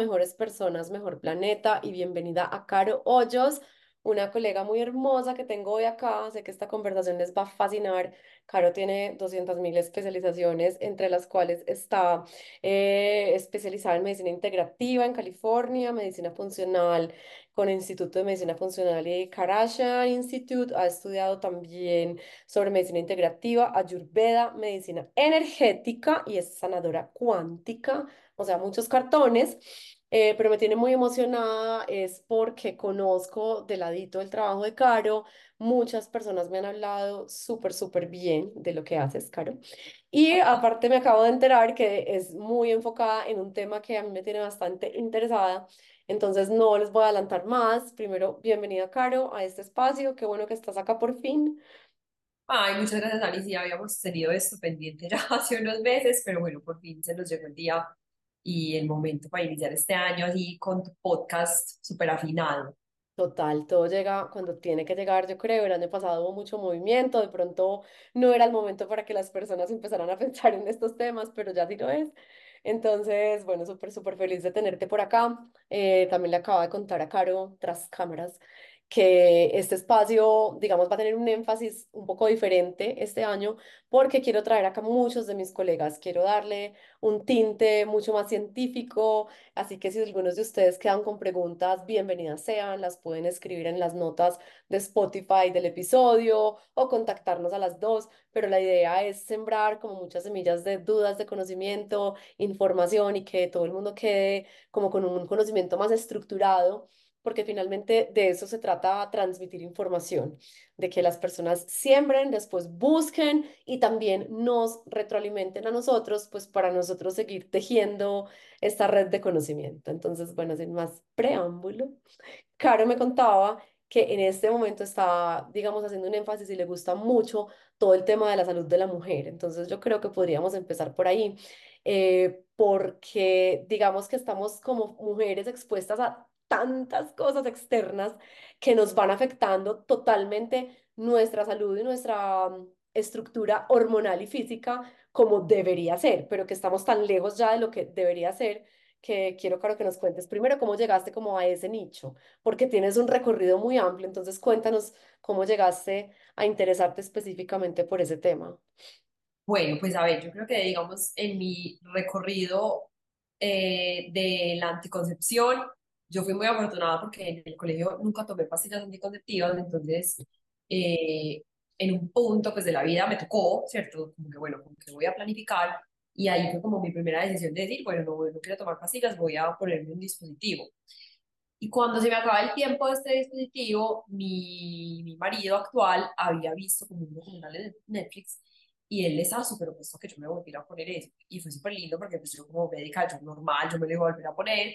Mejores Personas, Mejor Planeta y bienvenida a Caro Hoyos, una colega muy hermosa que tengo hoy acá. Sé que esta conversación les va a fascinar. Caro tiene 200.000 especializaciones, entre las cuales está eh, especializada en medicina integrativa en California, medicina funcional con el Instituto de Medicina Funcional y Karasha Institute. Ha estudiado también sobre medicina integrativa, ayurveda, medicina energética y es sanadora cuántica, o sea, muchos cartones. Eh, pero me tiene muy emocionada es porque conozco de ladito el trabajo de Caro. Muchas personas me han hablado súper, súper bien de lo que haces, Caro. Y aparte me acabo de enterar que es muy enfocada en un tema que a mí me tiene bastante interesada. Entonces no les voy a adelantar más. Primero, bienvenida, Caro, a este espacio. Qué bueno que estás acá por fin. Ay, muchas gracias. Sí, habíamos tenido esto pendiente ya hace unos meses, pero bueno, por fin se nos llegó el día y el momento para iniciar este año así con tu podcast súper afinado. Total, todo llega cuando tiene que llegar, yo creo. El año pasado hubo mucho movimiento, de pronto no era el momento para que las personas empezaran a pensar en estos temas, pero ya sí lo es. Entonces, bueno, súper, súper feliz de tenerte por acá. Eh, también le acabo de contar a Caro, tras cámaras, que este espacio, digamos, va a tener un énfasis un poco diferente este año porque quiero traer acá muchos de mis colegas, quiero darle un tinte mucho más científico, así que si algunos de ustedes quedan con preguntas, bienvenidas sean, las pueden escribir en las notas de Spotify del episodio o contactarnos a las dos, pero la idea es sembrar como muchas semillas de dudas, de conocimiento, información y que todo el mundo quede como con un conocimiento más estructurado porque finalmente de eso se trata transmitir información, de que las personas siembren, después busquen y también nos retroalimenten a nosotros, pues para nosotros seguir tejiendo esta red de conocimiento. Entonces, bueno, sin más preámbulo, Caro me contaba que en este momento está, digamos, haciendo un énfasis y le gusta mucho todo el tema de la salud de la mujer. Entonces, yo creo que podríamos empezar por ahí, eh, porque digamos que estamos como mujeres expuestas a tantas cosas externas que nos van afectando totalmente nuestra salud y nuestra mm, estructura hormonal y física como debería ser, pero que estamos tan lejos ya de lo que debería ser que quiero, claro, que nos cuentes primero cómo llegaste como a ese nicho, porque tienes un recorrido muy amplio, entonces cuéntanos cómo llegaste a interesarte específicamente por ese tema. Bueno, pues a ver, yo creo que digamos en mi recorrido eh, de la anticoncepción, yo fui muy afortunada porque en el colegio nunca tomé pastillas anticonceptivas, entonces eh, en un punto pues de la vida me tocó, ¿cierto? Como que bueno, como que voy a planificar y ahí fue como mi primera decisión de decir, bueno, no, no quiero tomar pastillas, voy a ponerme un dispositivo. Y cuando se me acaba el tiempo de este dispositivo, mi, mi marido actual había visto como un documental de Netflix y él estaba súper opuesto que yo me volviera a poner eso. Y fue súper lindo porque pues yo como médica, yo normal, yo me lo iba a volver a poner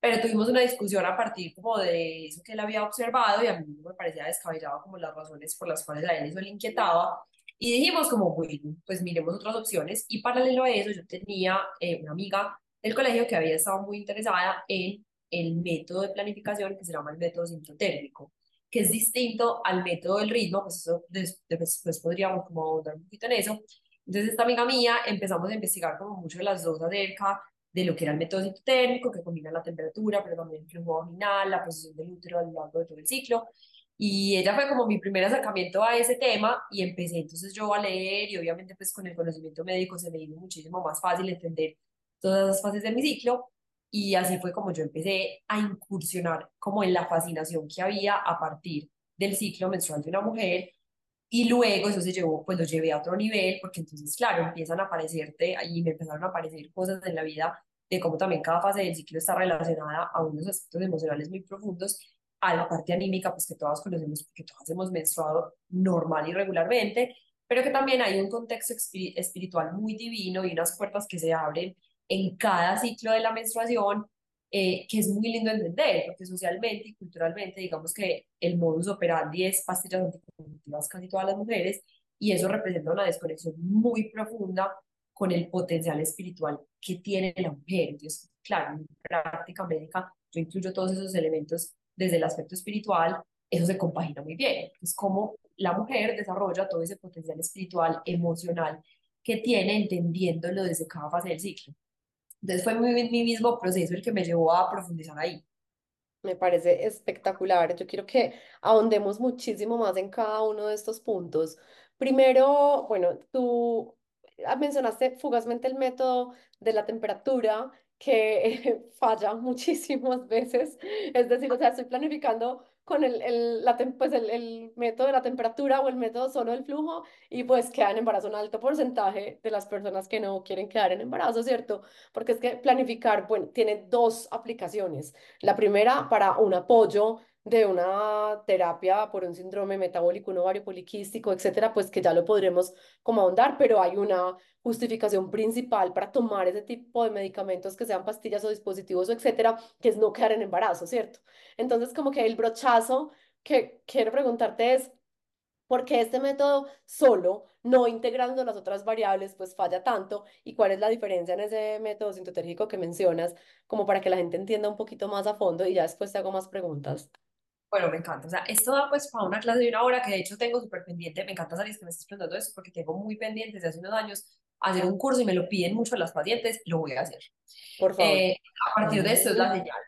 pero tuvimos una discusión a partir como de eso que él había observado y a mí me parecía descabellado como las razones por las cuales a él eso le inquietaba. Y dijimos como, bueno, pues miremos otras opciones. Y paralelo a eso, yo tenía eh, una amiga del colegio que había estado muy interesada en el método de planificación que se llama el método sintotérmico, que es distinto al método del ritmo, pues eso después podríamos como ahondar un poquito en eso. Entonces esta amiga mía empezamos a investigar como mucho de las dos acerca de lo que era el método citotérmico, que combina la temperatura, pero también el flujo vaginal, la posición del útero a lo largo de todo el ciclo. Y ella fue como mi primer acercamiento a ese tema y empecé entonces yo a leer y obviamente pues con el conocimiento médico se me hizo muchísimo más fácil entender todas las fases de mi ciclo y así fue como yo empecé a incursionar como en la fascinación que había a partir del ciclo menstrual de una mujer y luego eso se llevó, pues lo llevé a otro nivel, porque entonces, claro, empiezan a aparecerte, y me empezaron a aparecer cosas en la vida de cómo también cada fase del ciclo está relacionada a unos aspectos emocionales muy profundos, a la parte anímica, pues que todas conocemos, porque todas hemos menstruado normal y regularmente, pero que también hay un contexto espiritual muy divino y unas puertas que se abren en cada ciclo de la menstruación, eh, que es muy lindo entender, porque socialmente y culturalmente, digamos que el modus operandi es pastillas anticonceptivas casi todas las mujeres, y eso representa una desconexión muy profunda con el potencial espiritual que tiene la mujer. Entonces, claro, en mi práctica médica yo incluyo todos esos elementos desde el aspecto espiritual, eso se compagina muy bien. Es como la mujer desarrolla todo ese potencial espiritual, emocional que tiene entendiéndolo desde cada fase del ciclo. Entonces fue mi, mi mismo proceso el que me llevó a profundizar ahí. Me parece espectacular. Yo quiero que ahondemos muchísimo más en cada uno de estos puntos. Primero, bueno, tú ah, mencionaste fugazmente el método de la temperatura que falla muchísimas veces. Es decir, o sea, estoy planificando con el, el, la pues el, el método de la temperatura o el método solo del flujo y pues queda en embarazo un alto porcentaje de las personas que no quieren quedar en embarazo, ¿cierto? Porque es que planificar, bueno, tiene dos aplicaciones. La primera, para un apoyo de una terapia por un síndrome metabólico, un ovario poliquístico, etcétera, pues que ya lo podremos como ahondar, pero hay una justificación principal para tomar ese tipo de medicamentos que sean pastillas o dispositivos o etcétera, que es no quedar en embarazo, ¿cierto? Entonces, como que el brochazo que quiero preguntarte es, ¿por qué este método solo, no integrando las otras variables, pues falla tanto? ¿Y cuál es la diferencia en ese método sintotérgico que mencionas, como para que la gente entienda un poquito más a fondo y ya después te hago más preguntas? Bueno, me encanta. O sea, esto da pues para una clase de una hora que de hecho tengo súper pendiente. Me encanta salir que me estés preguntando eso porque tengo muy pendiente desde hace unos años hacer un curso y me lo piden mucho las pacientes, lo voy a hacer. Por favor. Eh, a partir de esto es la señal.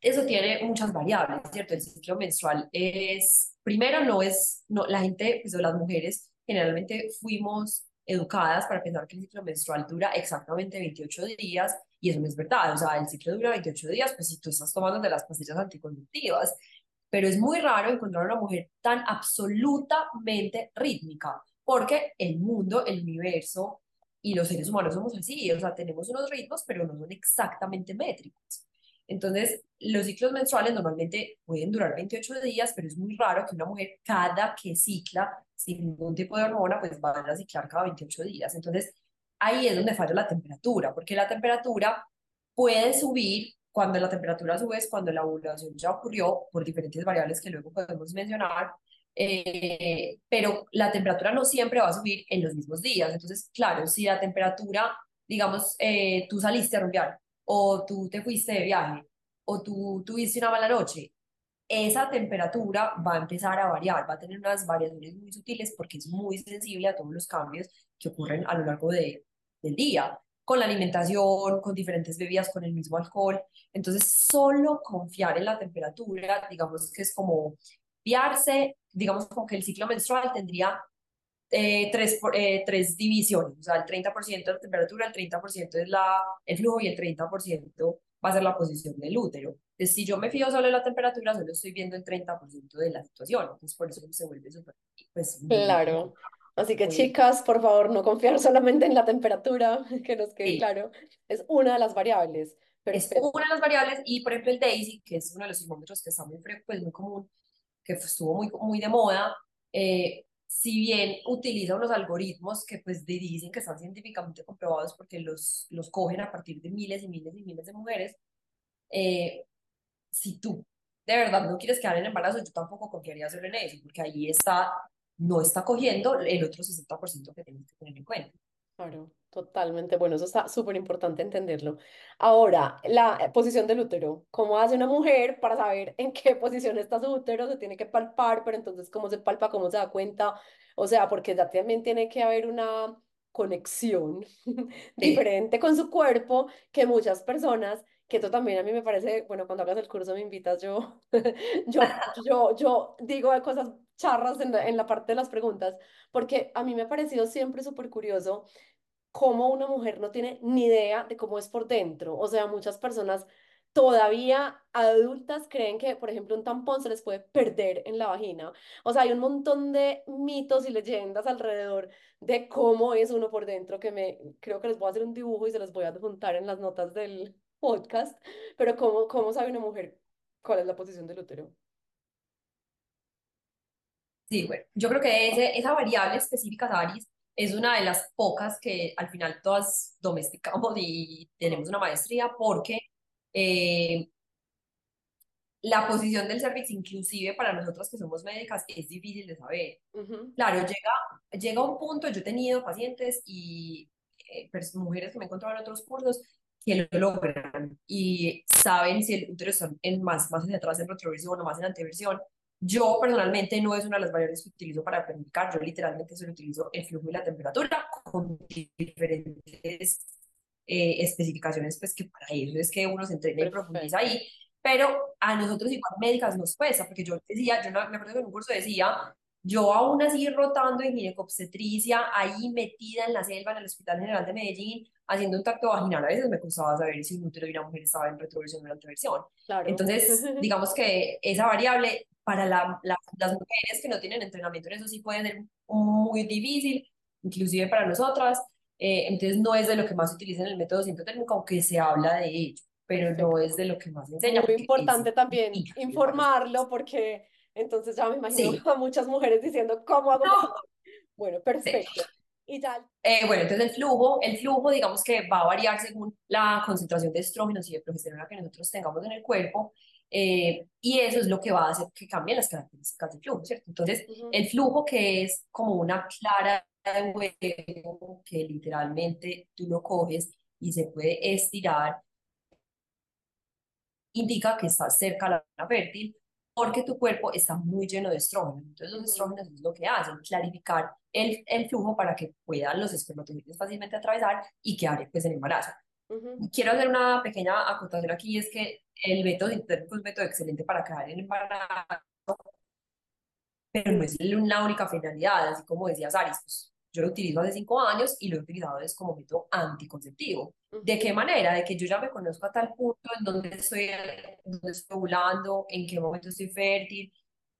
Eso tiene muchas variables, ¿cierto? El ciclo menstrual es, primero, no es, no, la gente, pues las mujeres, generalmente fuimos educadas para pensar que el ciclo menstrual dura exactamente 28 días y eso no es verdad. O sea, el ciclo dura 28 días, pues si tú estás tomando de las pastillas anticonceptivas pero es muy raro encontrar una mujer tan absolutamente rítmica, porque el mundo, el universo y los seres humanos somos así, o sea, tenemos unos ritmos, pero no son exactamente métricos. Entonces, los ciclos menstruales normalmente pueden durar 28 días, pero es muy raro que una mujer cada que cicla sin ningún tipo de hormona, pues vaya a ciclar cada 28 días. Entonces, ahí es donde falla la temperatura, porque la temperatura puede subir cuando la temperatura sube es cuando la ovulación ya ocurrió por diferentes variables que luego podemos mencionar, eh, pero la temperatura no siempre va a subir en los mismos días. Entonces, claro, si la temperatura, digamos, eh, tú saliste a rumbear o tú te fuiste de viaje o tú tuviste una mala noche, esa temperatura va a empezar a variar, va a tener unas variaciones muy sutiles porque es muy sensible a todos los cambios que ocurren a lo largo de, del día con la alimentación, con diferentes bebidas, con el mismo alcohol. Entonces, solo confiar en la temperatura, digamos que es como fiarse, digamos como que el ciclo menstrual tendría eh, tres, eh, tres divisiones, o sea, el 30% de la temperatura, el 30% es la, el flujo y el 30% va a ser la posición del útero. Entonces, si yo me fío solo en la temperatura, solo estoy viendo el 30% de la situación, entonces por eso se vuelve súper, pues, Claro. Así que chicas, por favor, no confiar solamente en la temperatura, que nos quede sí, claro, es una de las variables. es Perfecto. una de las variables y, por ejemplo, el DAISY, que es uno de los sismómetros que está muy, pues, muy común, que estuvo muy, muy de moda, eh, si bien utiliza unos algoritmos que pues dicen que están científicamente comprobados porque los, los cogen a partir de miles y miles y miles de mujeres, eh, si tú de verdad no quieres quedar en embarazo, yo tampoco confiaría solo en eso, porque ahí está, no está cogiendo el otro 60% que tienes que tener en cuenta. Claro, totalmente. Bueno, eso está súper importante entenderlo. Ahora, la eh, posición del útero. ¿Cómo hace una mujer para saber en qué posición está su útero? Se tiene que palpar, pero entonces, ¿cómo se palpa? ¿Cómo se da cuenta? O sea, porque ya también tiene que haber una conexión diferente con su cuerpo que muchas personas, que esto también a mí me parece, bueno, cuando hagas el curso me invitas, yo, yo, yo, yo digo cosas charras en la, en la parte de las preguntas, porque a mí me ha parecido siempre súper curioso cómo una mujer no tiene ni idea de cómo es por dentro. O sea, muchas personas todavía adultas creen que, por ejemplo, un tampón se les puede perder en la vagina. O sea, hay un montón de mitos y leyendas alrededor de cómo es uno por dentro que me creo que les voy a hacer un dibujo y se los voy a adjuntar en las notas del podcast. Pero cómo, cómo sabe una mujer cuál es la posición del útero. Sí, bueno, yo creo que ese, esa variable específica, Saris, es una de las pocas que al final todas domesticamos y tenemos una maestría porque eh, la posición del cervix, inclusive para nosotros que somos médicas, es difícil de saber. Ujú, Claro, llega, llega un punto, yo he tenido pacientes y eh, mujeres que me he encontrado en otros cursos que lo logran y saben si el útero está en más, más hacia atrás en retroversión o más en anteversión. Yo personalmente no es una de las variables que utilizo para planificar, yo literalmente solo utilizo el flujo y la temperatura con diferentes eh, especificaciones, pues que para eso es que uno se entrena y profundiza ahí, pero a nosotros igual médicas nos cuesta, porque yo decía, yo me acuerdo que en un curso decía, yo aún así rotando en ginecobstetricia, ahí metida en la selva en el Hospital General de Medellín, haciendo un tacto vaginal, a veces me costaba saber si un útero de una mujer estaba en retroversión o en anteversión. Claro. Entonces, digamos que esa variable para la, la, las mujeres que no tienen entrenamiento en eso sí puede ser muy difícil, inclusive para nosotras. Eh, entonces, no es de lo que más se utiliza en el método sintotérmico, aunque se habla de ello, pero no es Perfecto. de lo que más se enseña Muy importante también varios informarlo porque entonces ya me imagino Sí, a muchas mujeres diciendo, ¿cómo hago no, Bueno, sí. Y Eh, bueno, entonces el flujo, el flujo, digamos que va a variar según la concentración de estrógenos y de progesterona que nosotros tengamos en el cuerpo, eh, y eso es lo que va a hacer que cambien las características del flujo, ¿cierto? Entonces, el flujo que es como una clara de huevo, que literalmente tú lo coges y se puede estirar, indica que estás cerca a la zona fértil porque tu cuerpo está muy lleno de estrógenos. Entonces los estrógenos es lo que hacen, clarificar el, el flujo para que puedan los espermatozoides fácilmente atravesar y quedar pues, en embarazo. ujú, Quiero hacer una pequeña acotación aquí, es que el método es un método excelente para quedar en embarazo, pero no es la única finalidad, así como decía Saris, pues, yo lo utilizo hace cinco años y lo he utilizado es como método anticonceptivo. ¿De qué manera? De que yo ya me conozco a tal punto en donde estoy, donde estoy ovulando, en qué momento estoy fértil,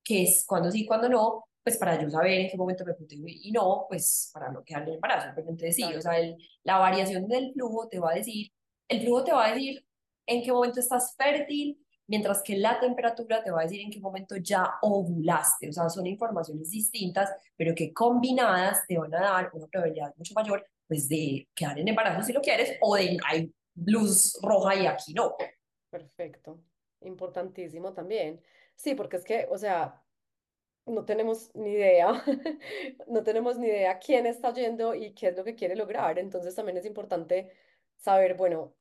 qué es, cuándo sí, cuándo no, pues para yo saber en qué momento me protejo y no, pues para no quedar en embarazo. Pero entonces sí, o Claro. sea, el, la variación del flujo te va a decir, el flujo te va a decir en qué momento estás fértil, mientras que la temperatura te va a decir en qué momento ya ovulaste. O sea, son informaciones distintas, pero que combinadas te van a dar una probabilidad mucho mayor pues de quedar en embarazo si lo quieres o de hay luz roja y aquí no. Perfecto. Importantísimo también. Sí, porque es que, o sea, no tenemos ni idea, no tenemos ni idea quién está yendo y qué es lo que quiere lograr. Entonces también es importante saber, bueno,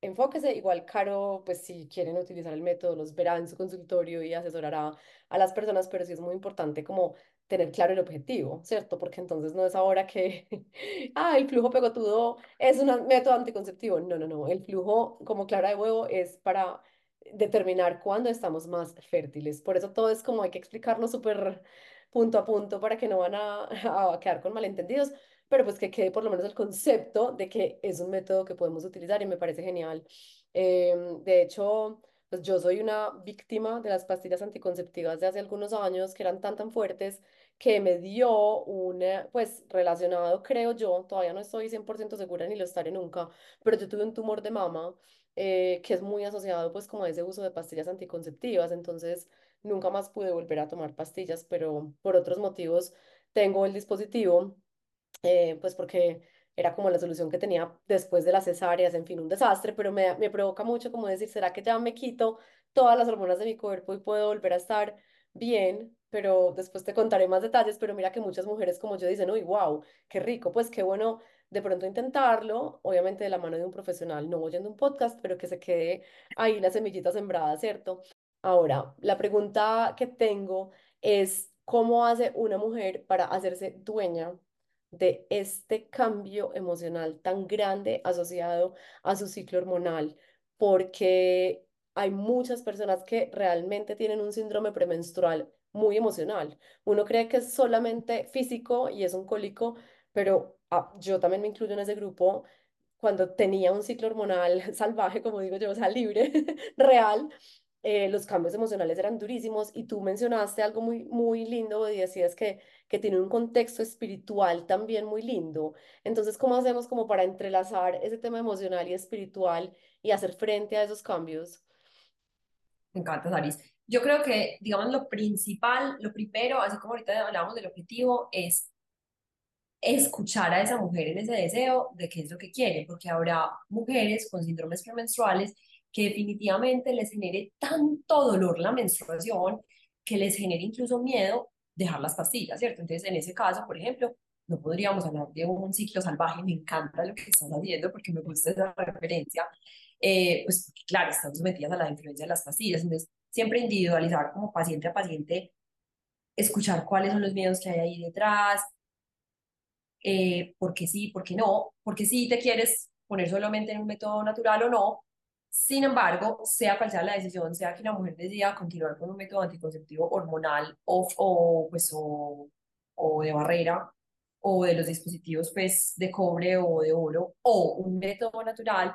enfóquese. Igual Caro, pues si quieren utilizar el método, los verá en su consultorio y asesorará a las personas, pero sí es muy importante como tener claro el objetivo, ¿cierto? Porque entonces no es ahora que, ah, el flujo pegotudo es un método anticonceptivo. No, no, no. El flujo como clara de huevo es para determinar cuándo estamos más fértiles. Por eso todo es como hay que explicarlo súper punto a punto para que no van a, a quedar con malentendidos pero pues que quede por lo menos el concepto de que es un método que podemos utilizar y me parece genial. Em, de hecho, pues yo soy una víctima de las pastillas anticonceptivas de hace algunos años que eran tan tan fuertes que me dio un, pues relacionado, creo yo, todavía no estoy 100% segura ni lo estaré nunca, pero yo tuve un tumor de mama eh, que es muy asociado pues como a ese uso de pastillas anticonceptivas, entonces nunca más pude volver a tomar pastillas, pero por otros motivos tengo el dispositivo eh, pues porque era como la solución que tenía después de las cesáreas, en fin, un desastre, pero me, me provoca mucho como decir, ¿será que ya me quito todas las hormonas de mi cuerpo y puedo volver a estar bien? Pero después te contaré más detalles, pero mira que muchas mujeres como yo dicen, uy, wow, qué rico, pues qué bueno de pronto intentarlo, obviamente de la mano de un profesional, no oyendo un podcast, pero que se quede ahí la semillita sembrada, ¿cierto? Ahora, la pregunta que tengo es, ¿cómo hace una mujer para hacerse dueña de este cambio emocional tan grande asociado a su ciclo hormonal? Porque hay muchas personas que realmente tienen un síndrome premenstrual muy emocional. Uno cree que es solamente físico y es un cólico, pero ah, yo también me incluyo en ese grupo cuando tenía un ciclo hormonal salvaje, como digo yo, o sea, libre, real eh, los cambios emocionales eran durísimos y tú mencionaste algo muy, muy lindo y decías que, que tiene un contexto espiritual también muy lindo. Entonces, ¿cómo hacemos como para entrelazar ese tema emocional y espiritual y hacer frente a esos cambios? Me encanta, Saris. Yo creo que, digamos, lo principal, lo primero, así como ahorita hablamos del objetivo, es escuchar a esa mujer en ese deseo de qué es lo que quiere, porque habrá mujeres con síndromes premenstruales que definitivamente les genere tanto dolor la menstruación que les genere incluso miedo dejar las pastillas, ¿cierto? Entonces, en ese caso, por ejemplo, no podríamos hablar de un ciclo salvaje, me encanta lo que estás haciendo porque me gusta esa referencia, eh, pues claro, estamos sometidas a la influencia de las pastillas, entonces siempre individualizar como paciente a paciente, escuchar cuáles son los miedos que hay ahí detrás, eh, porque sí, porque no, porque sí te quieres poner solamente en un método natural o no. Sin embargo, sea cual sea la decisión, sea que una mujer decida continuar con un método anticonceptivo hormonal o, o, pues, o, o de barrera o de los dispositivos pues, de cobre o de oro o un método natural,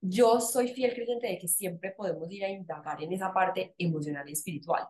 yo soy fiel creyente de que siempre podemos ir a indagar en esa parte emocional y espiritual,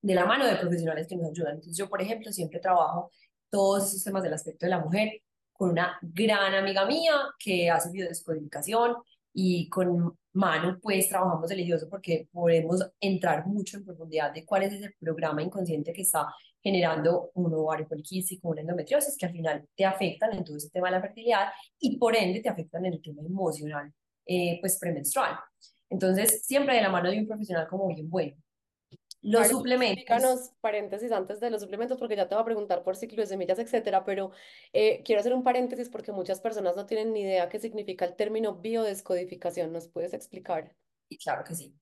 de la mano de profesionales que nos ayudan. Entonces yo, por ejemplo, siempre trabajo todos esos temas del aspecto de la mujer con una gran amiga mía que hace biodescodificación y con Manu pues trabajamos delicioso porque podemos entrar mucho en profundidad de cuál es ese programa inconsciente que está generando un ovario poliquístico, una endometriosis que al final te afectan en todo ese tema de la fertilidad y por ende te afectan en el tema emocional eh, pues premenstrual. Entonces, siempre de la mano de un profesional como bien bueno. Los suplementos. Explícanos, paréntesis antes de los suplementos, porque ya te voy a preguntar por ciclo de semillas, etcétera, pero eh, quiero hacer un paréntesis porque muchas personas no tienen ni idea qué significa el término biodescodificación. ¿Nos puedes explicar? Y claro que sí.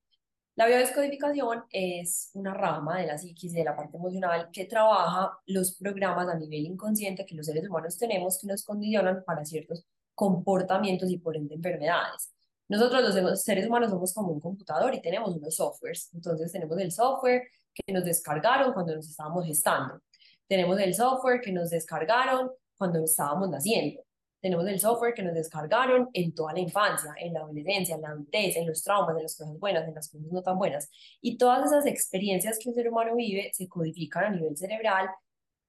La biodescodificación es una rama de la psiquis, de la parte emocional, que trabaja los programas a nivel inconsciente que los seres humanos tenemos que nos condicionan para ciertos comportamientos y por ende enfermedades. Nosotros los seres humanos somos como un computador y tenemos unos softwares. Entonces tenemos el software que nos descargaron cuando nos estábamos gestando. Tenemos el software que nos descargaron cuando estábamos naciendo. Tenemos el software que nos descargaron en toda la infancia, en la adolescencia, en la adultez, en los traumas, en las cosas buenas, en las cosas no tan buenas. Y todas esas experiencias que un ser humano vive se codifican a nivel cerebral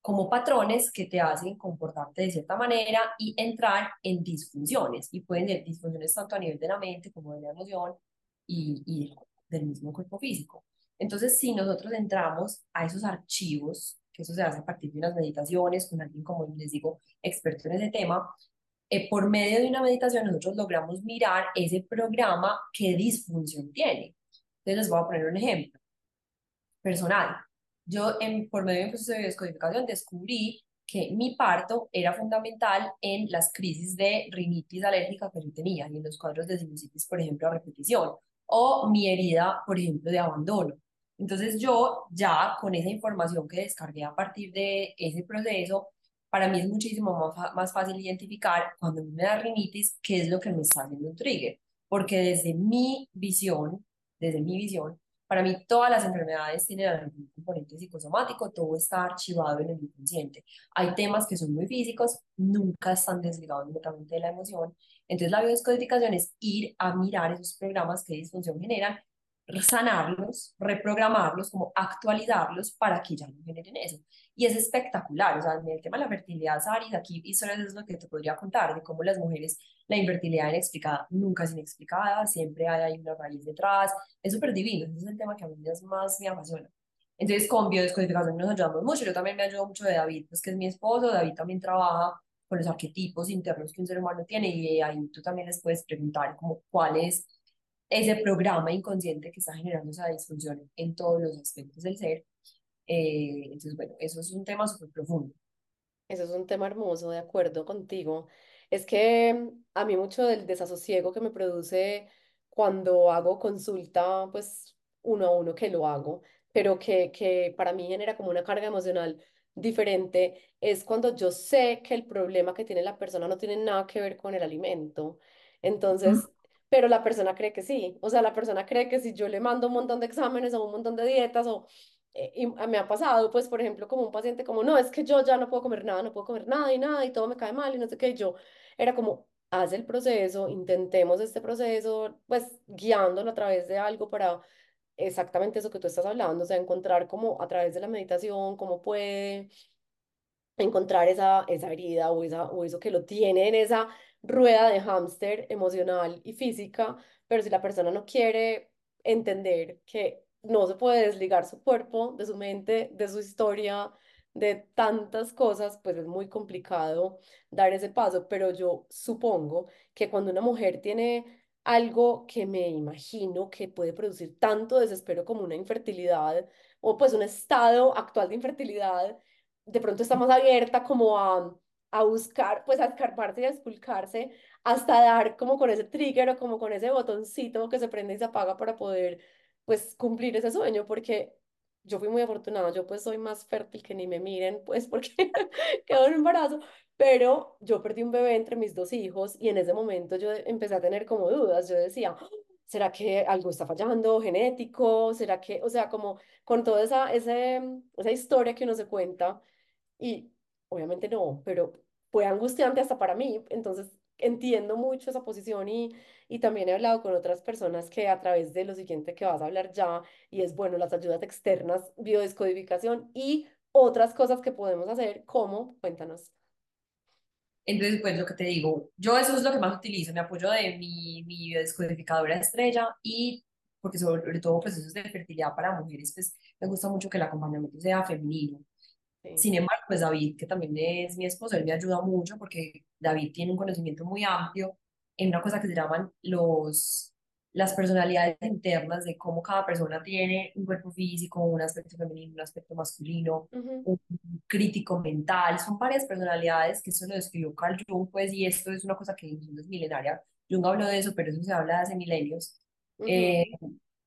como patrones que te hacen comportarte de cierta manera y entrar en disfunciones. Y pueden ser disfunciones tanto a nivel de la mente como de la emoción y, y del mismo cuerpo físico. Entonces, si nosotros entramos a esos archivos, que eso se hace a partir de unas meditaciones con alguien, como les digo, experto en ese tema, eh, por medio de una meditación nosotros logramos mirar ese programa qué disfunción tiene. Entonces les voy a poner un ejemplo personal. Yo, en, por medio de un proceso de descodificación, descubrí que mi parto era fundamental en las crisis de rinitis alérgica que yo tenía y en los cuadros de sinusitis, por ejemplo, a repetición, o mi herida, por ejemplo, de abandono. Entonces yo ya con esa información que descargué a partir de ese proceso, para mí es muchísimo más, más fácil identificar cuando me da rinitis qué es lo que me está haciendo un trigger, porque desde mi visión, desde mi visión, para mí todas las enfermedades tienen algún componente psicosomático, todo está archivado en el inconsciente. Hay temas que son muy físicos, nunca están desligados directamente de la emoción. Entonces la biodescodificación es ir a mirar esos programas que disfunción generan, sanarlos, reprogramarlos, como actualizarlos para que ya no generen eso. Y es espectacular, o sea, en el tema de la fertilidad, Saris, aquí historias es lo que te podría contar, de cómo las mujeres, la infertilidad inexplicada nunca es inexplicada, siempre hay, una raíz detrás, es súper divino, ese es el tema que a mí más me apasiona. Entonces, con biodescodificación nos ayudamos mucho, yo también me ayudo mucho de David, pues que es mi esposo, David también trabaja con los arquetipos internos que un ser humano tiene y ahí tú también les puedes preguntar como cuál es ese programa inconsciente que está generando esa disfunción en todos los aspectos del ser eh, entonces, bueno, eso es un tema súper profundo. Eso es un tema hermoso, de acuerdo contigo. Es que a mí mucho del desasosiego que me produce cuando hago consulta, pues uno a uno que lo hago, pero que, que para mí genera como una carga emocional diferente, es cuando yo sé que el problema que tiene la persona no tiene nada que ver con el alimento. Entonces, pero la persona cree que sí. O sea, la persona cree que si yo le mando un montón de exámenes o un montón de dietas o eh, y me ha pasado, pues, por ejemplo, como un paciente como, no, es que yo ya no puedo comer nada, no puedo comer nada y nada y todo me cae mal y no sé qué, y yo era como, haz el proceso, intentemos este proceso, pues, guiándolo a través de algo para exactamente eso que tú estás hablando, o sea, encontrar como a través de la meditación, cómo puede encontrar esa, esa herida o, esa, o eso que lo tiene en esa rueda de hámster emocional y física, pero si la persona no quiere entender que no se puede desligar su cuerpo de su mente, de su historia, de tantas cosas, pues es muy complicado dar ese paso, pero yo supongo que cuando una mujer tiene algo que me imagino que puede producir tanto desespero como una infertilidad o pues un estado actual de infertilidad, de pronto está más abierta como a, a buscar, pues a escarparse y a esculcarse hasta dar como con ese trigger o como con ese botoncito que se prende y se apaga para poder pues cumplir ese sueño, porque yo fui muy afortunada, yo pues soy más fértil que ni me miren, pues porque quedó en embarazo, pero yo perdí un bebé entre mis dos hijos y en ese momento yo empecé a tener como dudas, yo decía, "Ah, ¿será que algo está fallando genético? ¿Será que, o sea, como con toda esa, ese, esa historia que uno se cuenta y obviamente no, pero fue angustiante hasta para mí, entonces entiendo mucho esa posición y, y también he hablado con otras personas que a través de lo siguiente que vas a hablar ya, y es bueno, las ayudas externas, biodescodificación y otras cosas que podemos hacer, como, cuéntanos. Entonces, pues lo que te digo, yo eso es lo que más utilizo, me apoyo de mi, mi biodescodificadora estrella y porque sobre todo procesos de fertilidad para mujeres, pues me gusta mucho que el acompañamiento sea femenino. Sí. Sin embargo, pues David, que también es mi esposo, él me ayuda mucho porque David tiene un conocimiento muy amplio en una cosa que se llaman los, las personalidades internas de cómo cada persona tiene un cuerpo físico, un aspecto femenino, un aspecto masculino, un crítico mental. Son varias personalidades que eso lo describió Carl Jung, pues, y esto es una cosa que incluso es milenaria. Jung habló de eso, pero eso se habla hace milenios. eh,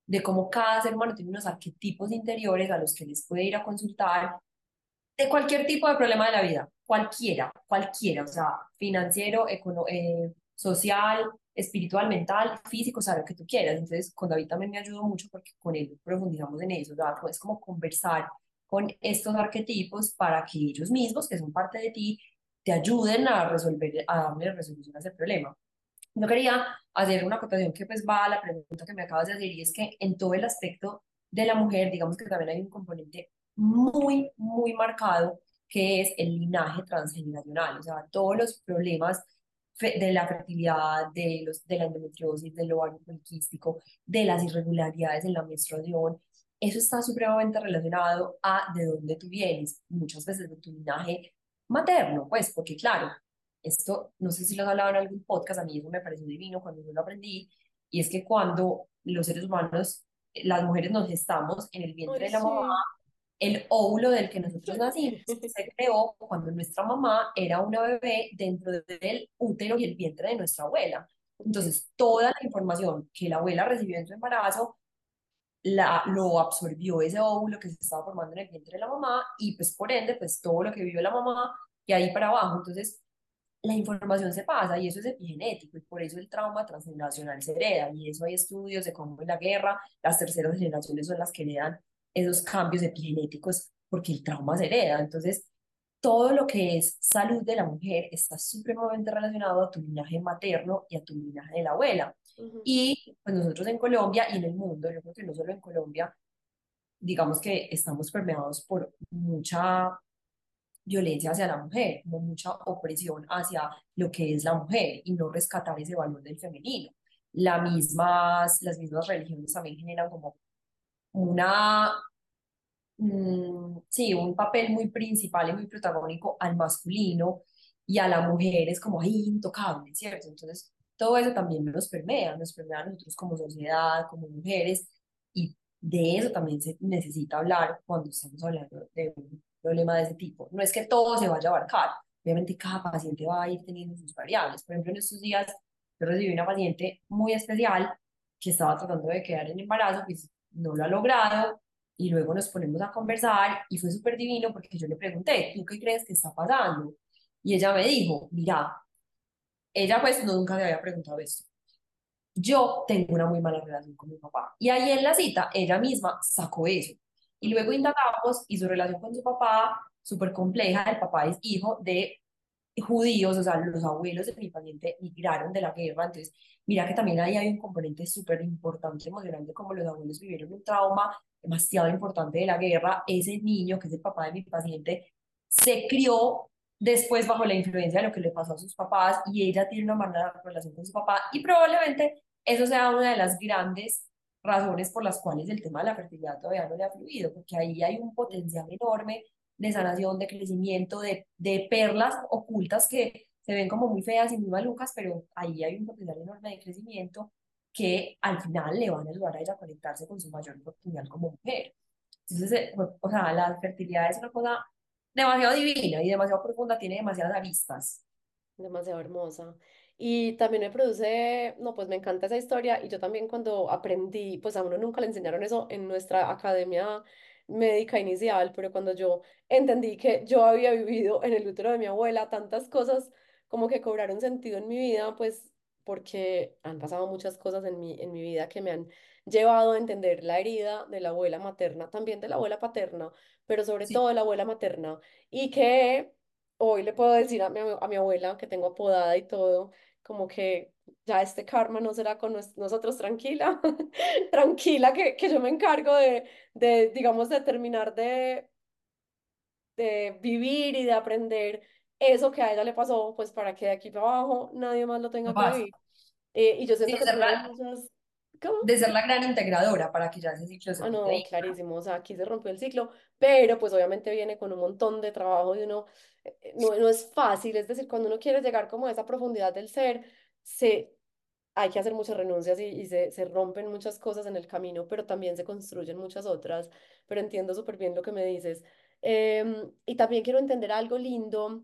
de cómo cada ser humano tiene unos arquetipos interiores a los que les puede ir a consultar de cualquier tipo de problema de la vida, cualquiera, cualquiera, o sea, financiero, econo- eh, social, espiritual, mental, físico, o sea, lo que tú quieras. Entonces, con David también me ayudó mucho porque con él profundizamos en eso, sea, es como conversar con estos arquetipos para que ellos mismos, que son parte de ti, te ayuden a resolver, a darle resolución a ese problema. Yo quería hacer una acotación que pues va a la pregunta que me acabas de hacer y es que en todo el aspecto de la mujer, digamos que también hay un componente muy, muy marcado que es el linaje transgeneracional, o sea, todos los problemas de la fertilidad, de, los, de la endometriosis, del ovario poliquístico, de las irregularidades en la menstruación, eso está supremamente relacionado a de dónde tú vienes, muchas veces de tu linaje materno, pues, porque claro, esto, no sé si lo has hablado en algún podcast, a mí eso me pareció divino cuando yo lo aprendí, y es que cuando los seres humanos, las mujeres nos gestamos en el vientre Ay, de la mamá, sí. El óvulo del que nosotros nacimos se creó cuando nuestra mamá era una bebé dentro del útero y el vientre de nuestra abuela. Entonces, toda la información que la abuela recibió en su embarazo, la, lo absorbió ese óvulo que se estaba formando en el vientre de la mamá y pues por ende, pues todo lo que vivió la mamá y ahí para abajo. Entonces, la información se pasa y eso es epigenético y por eso el trauma transgeneracional se hereda y eso hay estudios de cómo en la guerra las terceras generaciones son las que heredan esos cambios epigenéticos porque el trauma se hereda. Entonces, todo lo que es salud de la mujer está supremamente relacionado a tu linaje materno y a tu linaje de la abuela. Ujú, Y pues nosotros en Colombia y en el mundo, yo creo que no solo en Colombia, digamos que estamos permeados por mucha violencia hacia la mujer, como mucha opresión hacia lo que es la mujer y no rescatar ese valor del femenino. La mismas, las mismas religiones también generan como una, mm, sí, un papel muy principal y muy protagónico al masculino y a la mujer es como ahí intocable, ¿cierto? Entonces, todo eso también nos permea, nos permea a nosotros como sociedad, como mujeres, y de eso también se necesita hablar cuando estamos hablando de un problema de ese tipo. No es que todo se vaya a abarcar, obviamente cada paciente va a ir teniendo sus variables. Por ejemplo, en estos días yo recibí una paciente muy especial que estaba tratando de quedar en embarazo, pues no lo ha logrado, y luego nos ponemos a conversar y fue súper divino porque yo le pregunté, ¿tú qué crees que está pasando? Y ella me dijo, mira, ella pues nunca me había preguntado esto. Yo tengo una muy mala relación con mi papá. Y ahí en la cita, ella misma sacó eso. Y luego indagamos y su relación con su papá, súper compleja, el papá es hijo de judíos, o sea, los abuelos de mi paciente migraron de la guerra, entonces mira que también ahí hay un componente súper importante emocional de los abuelos vivieron un trauma demasiado importante de la guerra, ese niño que es el papá de mi paciente se crió después bajo la influencia de lo que le pasó a sus papás y ella tiene una mala relación con su papá y probablemente eso sea una de las grandes razones por las cuales el tema de la fertilidad todavía no le ha fluido, porque ahí hay un potencial enorme de sanación, de crecimiento, de, de perlas ocultas que se ven como muy feas y muy malucas, pero ahí hay un potencial enorme de crecimiento que al final le van a ayudar a ella a conectarse con su mayor potencial como mujer. Entonces, eh, o sea, la fertilidad es una cosa demasiado divina y demasiado profunda, tiene demasiadas aristas. Demasiado hermosa. Y también me produce, no, pues me encanta esa historia y yo también cuando aprendí, pues a uno nunca le enseñaron eso en nuestra academia médica inicial, pero cuando yo entendí que yo había vivido en el útero de mi abuela tantas cosas como que cobraron sentido en mi vida, pues porque han pasado muchas cosas en mi, en mi vida que me han llevado a entender la herida de la abuela materna, también de la abuela paterna, pero sobre Sí, todo de la abuela materna, y que hoy le puedo decir a mi, a mi abuela, que tengo apodada y todo, como que ya este karma no será con nos- nosotros, tranquila, tranquila, que, que yo me encargo de, de, digamos, de terminar de, de vivir y de aprender eso que a ella le pasó, pues para que de aquí para abajo nadie más lo no tenga que pasa. vivir. Eh, y yo Sí, siento de que muchas... ¿Cómo? de ser la gran integradora para que ya ese ciclo se cumpla no, clarísimo, o sea, aquí se rompió el ciclo, pero pues obviamente viene con un montón de trabajo y uno, eh, eh, no, no es fácil, es decir, cuando uno quiere llegar como a esa profundidad del ser, se, hay que hacer muchas renuncias y, y se, se rompen muchas cosas en el camino, pero también se construyen muchas otras, pero entiendo súper bien lo que me dices. Em, y también quiero entender algo lindo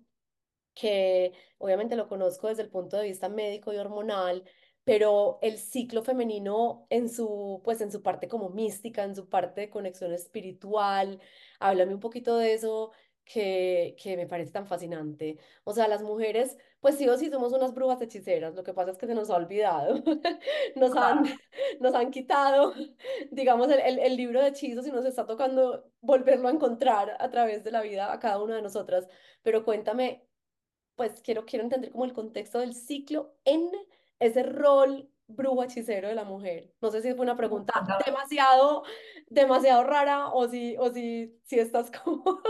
que obviamente lo conozco desde el punto de vista médico y hormonal, pero el ciclo femenino en su, pues en su parte como mística, en su parte de conexión espiritual, háblame un poquito de eso que, que me parece tan fascinante. O sea, las mujeres, pues sí o sí somos unas brujas hechiceras, lo que pasa es que se nos ha olvidado, nos han, nos han quitado, digamos, el, el, el libro de hechizos y nos está tocando volverlo a encontrar a través de la vida a cada una de nosotras. Pero cuéntame, pues quiero, quiero entender como el contexto del ciclo en ese rol brujo hechicero de la mujer. No sé si fue una pregunta demasiado, demasiado rara o si, o si, si estás como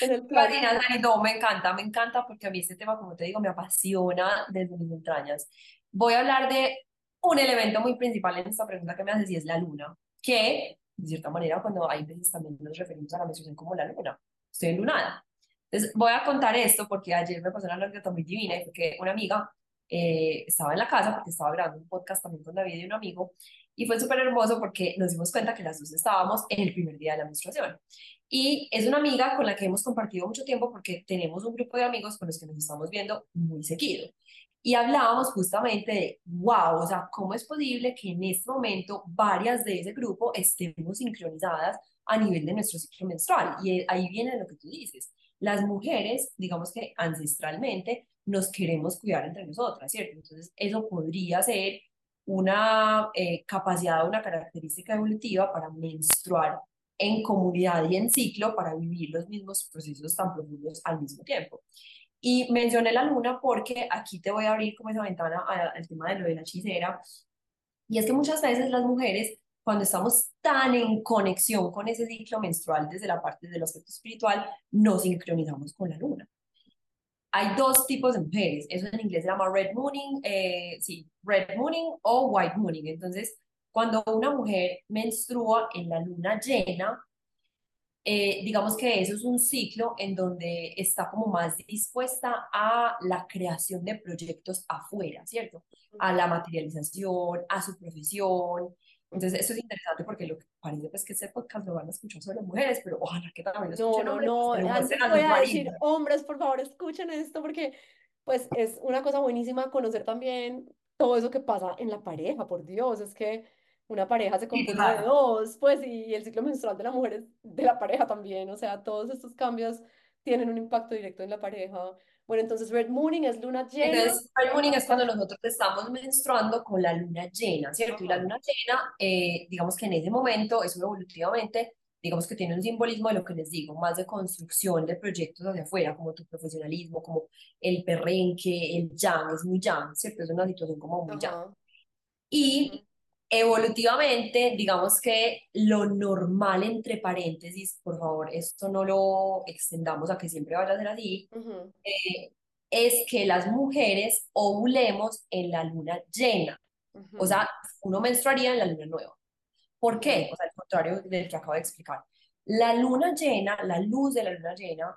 en el plan. Marina, no, me encanta, me encanta porque a mí este tema, como te digo, me apasiona desde mis entrañas. Voy a hablar de un elemento muy principal en esta pregunta que me haces y es la luna, que de cierta manera cuando hay veces también nos referimos a la menstruación como la luna. Estoy enlunada. Entonces voy a contar esto porque ayer me pasó una anécdota muy divina y fue que una amiga eh, estaba en la casa porque estaba grabando un podcast también con David y un amigo y fue súper hermoso porque nos dimos cuenta que las dos estábamos en el primer día de la menstruación. Y es una amiga con la que hemos compartido mucho tiempo porque tenemos un grupo de amigos con los que nos estamos viendo muy seguido. Y hablábamos justamente de, wow, o sea, ¿cómo es posible que en este momento varias de ese grupo estemos sincronizadas a nivel de nuestro ciclo menstrual? Y ahí viene lo que tú dices. Las mujeres, digamos que ancestralmente, nos queremos cuidar entre nosotras, ¿cierto? Entonces, eso podría ser una eh, capacidad, una característica evolutiva para menstruar en comunidad y en ciclo para vivir los mismos procesos tan profundos al mismo tiempo. Y mencioné la luna porque aquí te voy a abrir como esa ventana al tema de lo de la hechicera. Y es que muchas veces las mujeres, cuando estamos tan en conexión con ese ciclo menstrual desde la parte del aspecto espiritual, no sincronizamos con la luna. Hay dos tipos de mujeres, eso en inglés se llama red mooning, eh, sí, red mooning o white mooning. Entonces, cuando una mujer menstrua en la luna llena, eh, digamos que eso es un ciclo en donde está como más dispuesta a la creación de proyectos afuera, ¿cierto? A la materialización, a su profesión. Entonces, eso es interesante porque lo que parece pues que este podcast lo van a escuchar solo mujeres, pero ojalá que también lo No, escuchen no, hombres, no. muestren Antes a voy a decir, hombres, por favor, escuchen esto porque pues es una cosa buenísima conocer también todo eso que pasa en la pareja, por Dios, es que una pareja se compone de total. dos, pues y el ciclo menstrual de la mujer es de la pareja también, o sea, todos estos cambios tienen un impacto directo en la pareja. Bueno, entonces Red Mooning es luna llena. Entonces, el morning es cuando nosotros estamos menstruando con la luna llena, ¿cierto? Y la luna llena, eh, digamos que en ese momento, eso evolutivamente, digamos que tiene un simbolismo de lo que les digo, más de construcción de proyectos hacia afuera, como tu profesionalismo, como el perrenque, el yang, es muy yang, ¿cierto? Es una situación como muy yang. Ajá. ujú, Y evolutivamente, digamos que lo normal, entre paréntesis, por favor, esto no lo extendamos a que siempre vaya a ser así, eh, es que las mujeres ovulemos en la luna llena. O sea, uno menstruaría en la luna nueva. ¿Por qué? O sea, al contrario del que acabo de explicar. La luna llena, la luz de la luna llena,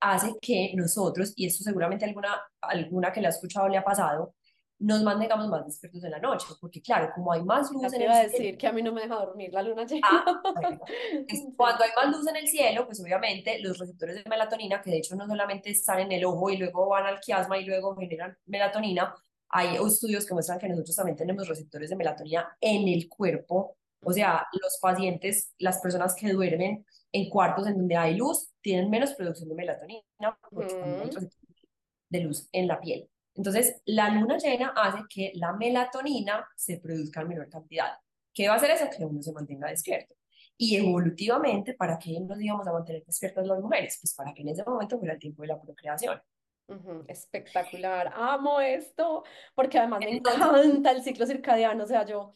hace que nosotros, y esto seguramente alguna, alguna que la ha escuchado le ha pasado, nos mantengamos más despiertos en la noche, porque claro, como hay más luz en el iba a cielo, decir que a mí no me deja dormir la luna llena. Ah, bueno. Es- Sí. Cuando hay más luz en el cielo, pues obviamente los receptores de melatonina, que de hecho no solamente están en el ojo y luego van al quiasma y luego generan melatonina, hay estudios que muestran que nosotros también tenemos receptores de melatonina en el cuerpo O sea, los pacientes, las personas que duermen en cuartos en donde hay luz, tienen menos producción de melatonina porque también hay Ujú, de luz en la piel. Entonces, la luna llena hace que la melatonina se produzca en menor cantidad. ¿Qué va a hacer eso? Que uno se mantenga despierto. Y evolutivamente, ¿para qué nos íbamos a mantener despiertas las mujeres? Pues para que en ese momento fuera el tiempo de la procreación. ujú, Espectacular. Amo esto porque además me encanta el ciclo circadiano. O sea, yo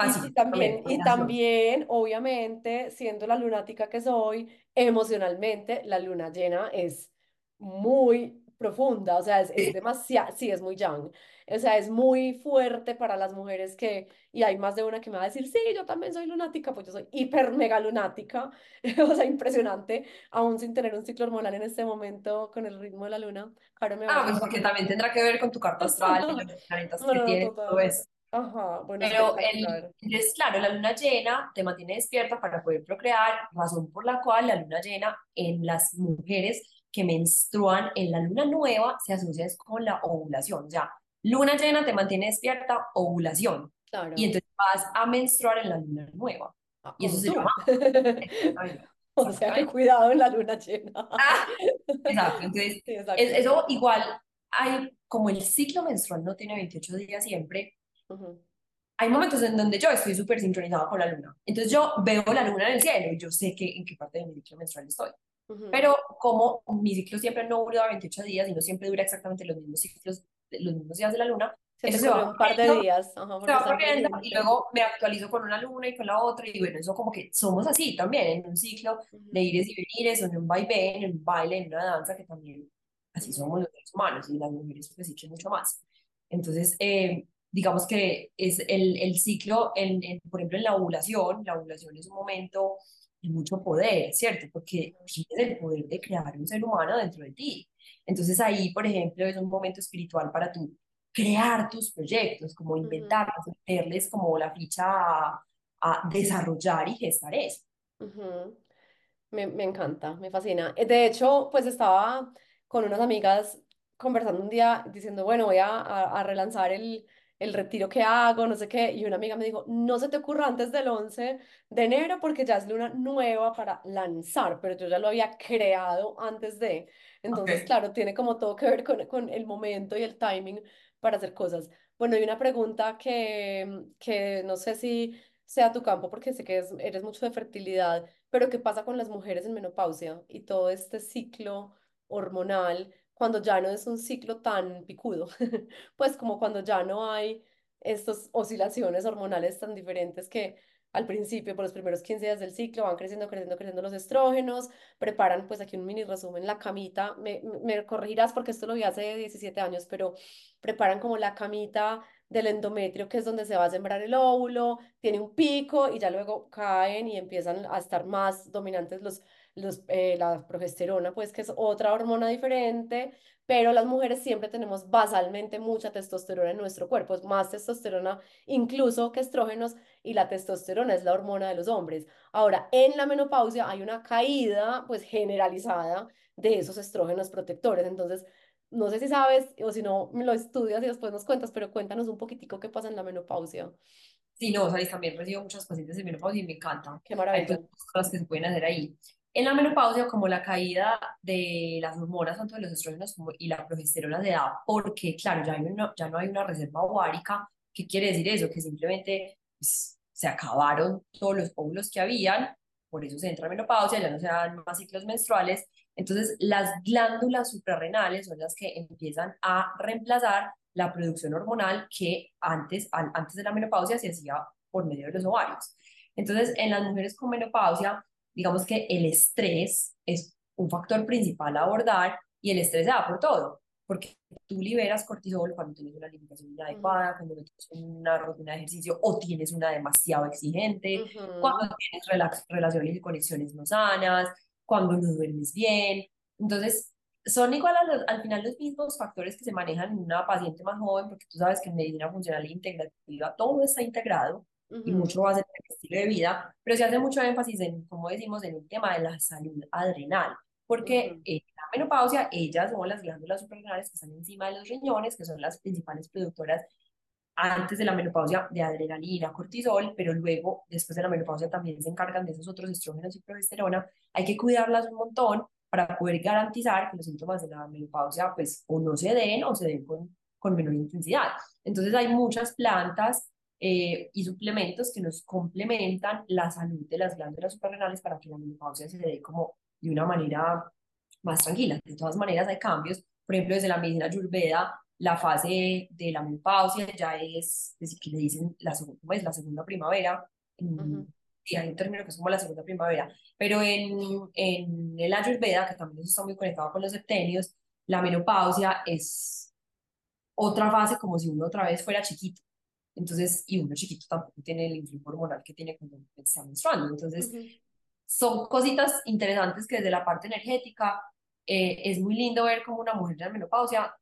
Y, y así, también, y también, obviamente, siendo la lunática que soy, emocionalmente, la luna llena es muy profunda, o sea, es, es demasiado, sí, es muy yang, o sea, es muy fuerte para las mujeres que, y hay más de una que me va a decir, sí, yo también soy lunática, pues yo soy hiper mega lunática, o sea, impresionante, aún sin tener un ciclo hormonal en este momento con el ritmo de la luna, Caro me Ah, pues porque también tendrá que ver con tu carta astral y los planetas no, que no, no, tienes, todo eso. ajá, bueno, Pero el, espectacular. entonces, claro, la luna llena te mantiene despierta para poder procrear, razón por la cual la luna llena en las mujeres que menstruan en la luna nueva se asocia es con la ovulación. O sea, luna llena te mantiene despierta, ovulación. Y Claro. entonces vas a menstruar en la luna nueva. Ah, Y eso se llama. O sea que cuidado en la luna llena. Ah, exacto. Entonces, Sí, es- exacto. eso igual hay, como el ciclo menstrual no tiene 28 días siempre, Ujú, hay momentos en donde yo estoy súper sincronizada con la luna. Entonces yo veo la luna en el cielo y yo sé que en qué parte de mi ciclo menstrual estoy. Pero como mi ciclo siempre no dura 28 días y no siempre dura exactamente los mismos ciclos, los mismos días de la luna, Se eso se va un par de días, ajá, va corriendo y luego me actualizo con una luna y con la otra y bueno, eso como que somos así también, en un ciclo de Ujú, ires y venires, en un vaivén, en un baile, en una danza, que también así somos los seres humanos y las mujeres pues sí que mucho más. Entonces, eh, digamos que es el, el ciclo, en, en, por ejemplo, en la ovulación, la ovulación es un momento de mucho poder, ¿cierto? Porque tienes el poder de crear un ser humano dentro de ti. Entonces ahí, por ejemplo, es un momento espiritual para tú crear tus proyectos, como inventarlos, meterles como la ficha a, a desarrollar y gestar eso. Me, me encanta, me fascina. Eh, De hecho, pues estaba con unas amigas conversando un día diciendo, bueno, voy a, a, a relanzar el, el retiro que hago, no sé qué, y una amiga me dijo, no se te ocurra antes del 11 de enero porque ya es luna nueva para lanzar, pero yo ya lo había creado antes de. Entonces, claro, tiene como todo que ver con, con el momento y el timing para hacer cosas. Bueno, y una pregunta que, que no sé si sea tu campo, porque sé que es- eres mucho de fertilidad. Pero ¿qué pasa con las mujeres en menopausia y todo este ciclo hormonal cuando ya no es un ciclo tan picudo? Pues como cuando ya no hay estas oscilaciones hormonales tan diferentes que al principio, por los primeros 15 días del ciclo, van creciendo, creciendo, creciendo los estrógenos, preparan, pues aquí un mini resumen, la camita, me, me corregirás porque esto lo vi hace 17 años, pero preparan como la camita del endometrio, que es donde se va a sembrar el óvulo, tiene un pico y ya luego caen y empiezan a estar más dominantes los, los, eh, la progesterona, pues que es otra hormona diferente, pero las mujeres siempre tenemos basalmente mucha testosterona en nuestro cuerpo, es más testosterona incluso que estrógenos y la testosterona es la hormona de los hombres. Ahora, en la menopausia hay una caída pues generalizada de esos estrógenos protectores, entonces no sé si sabes o si no lo estudias y después nos cuentas, pero cuéntanos un poquitico qué pasa en la menopausia. Sí, no, sabes, también recibo muchos pacientes de menopausia y me encanta. Qué Hay maravilla. muchas cosas que se pueden hacer ahí. En la menopausia, como la caída de las hormonas, tanto de los estrógenos como y la progesterona se da, porque claro, ya, hay ya no hay una reserva ovárica. ¿Qué quiere decir eso? Que simplemente pues, se acabaron todos los óvulos que habían, por eso se entra en menopausia, ya no se dan más ciclos menstruales. Entonces, las glándulas suprarrenales son las que empiezan a reemplazar la producción hormonal que antes, antes de la menopausia se hacía por medio de los ovarios. Entonces, en las mujeres con menopausia, digamos que el estrés es un factor principal a abordar y el estrés se da por todo, porque tú liberas cortisol cuando tienes una alimentación inadecuada, cuando no tienes una rutina de ejercicio o tienes una demasiado exigente, ujú, cuando tienes relaciones y conexiones no sanas, cuando no duermes bien. Entonces, son igual a los- al final los mismos factores que se manejan en una paciente más joven, porque tú sabes que en medicina funcional e integrativa todo está integrado y ujú, mucho va a ser el estilo de vida, pero se hace mucho énfasis en, como decimos, en el tema de la salud adrenal, porque ujú, en la menopausia ellas son las glándulas suprarrenales que están encima de los riñones, que son las principales productoras antes de la menopausia de adrenalina, cortisol, pero luego, después de la menopausia, también se encargan de esos otros estrógenos y progesterona. Hay que cuidarlas un montón para poder garantizar que los síntomas de la menopausia, pues, o no se den o se den con, con menor intensidad. Entonces, hay muchas plantas eh, y suplementos que nos complementan la salud de las glándulas suprarrenales para que la menopausia se dé como de una manera más tranquila. De todas maneras, hay cambios. Por ejemplo, desde la medicina ayurveda la fase de la menopausia ya es, es decir, que le dicen la, es la segunda primavera, y hay un término que es como la segunda primavera, pero en, en el Ayurveda, que también está muy conectado con los septenios, la menopausia es otra fase como si uno otra vez fuera chiquito. Entonces, y uno chiquito tampoco tiene el influjo hormonal que tiene cuando está menstruando. Entonces, son cositas interesantes que desde la parte energética eh, es muy lindo ver como una mujer de la menopausia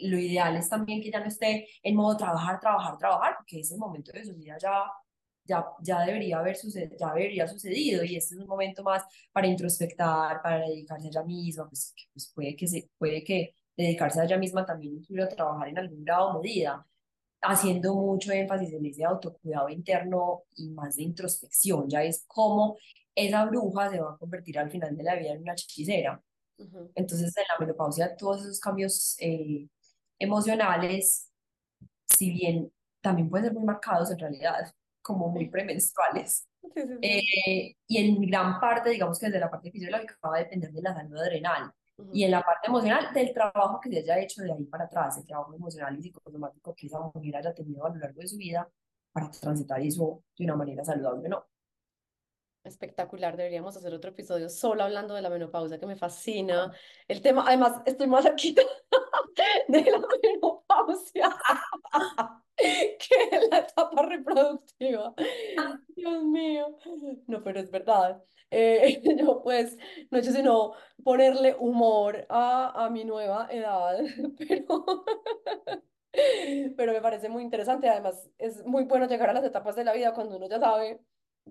lo ideal es también que ya no esté en modo trabajar, trabajar, trabajar, porque ese momento de su vida ya, ya, ya, debería haber sucedido, ya debería sucedido y este es un momento más para introspectar, para dedicarse a ella misma, pues, pues puede, que se, puede que dedicarse a ella misma también incluya trabajar en algún grado o medida, haciendo mucho énfasis en ese autocuidado interno y más de introspección, ya es como esa bruja se va a convertir al final de la vida en una hechicera. Entonces, en la menopausia, todos esos cambios eh, emocionales, si bien también pueden ser muy marcados en realidad, como muy premenstruales. Eh, y en gran parte, digamos que desde la parte fisiológica va a depender de la salud adrenal. Y en la parte emocional, del trabajo que se haya hecho de ahí para atrás, el trabajo emocional y psicosomático que esa mujer haya tenido a lo largo de su vida para transitar eso de una manera saludable, ¿no? Espectacular, deberíamos hacer otro episodio solo hablando de la menopausia, que me fascina. El tema, además, estoy más aquí de la menopausia que la etapa reproductiva. Dios mío. No, pero es verdad. Eh, yo pues no he hecho sino ponerle humor a, a mi nueva edad, pero, pero me parece muy interesante. Además, es muy bueno llegar a las etapas de la vida cuando uno ya sabe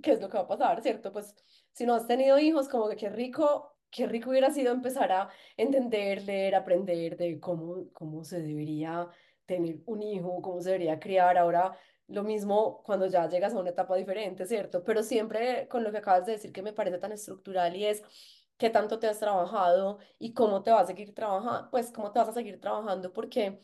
qué es lo que va a pasar, ¿cierto? Pues si no has tenido hijos, como que qué rico, qué rico hubiera sido empezar a entender, leer, aprender de cómo, cómo se debería tener un hijo, cómo se debería criar. Ahora lo mismo cuando ya llegas a una etapa diferente, ¿cierto? Pero siempre con lo que acabas de decir que me parece tan estructural y es qué tanto te has trabajado y cómo te vas a seguir trabajando, pues cómo te vas a seguir trabajando, porque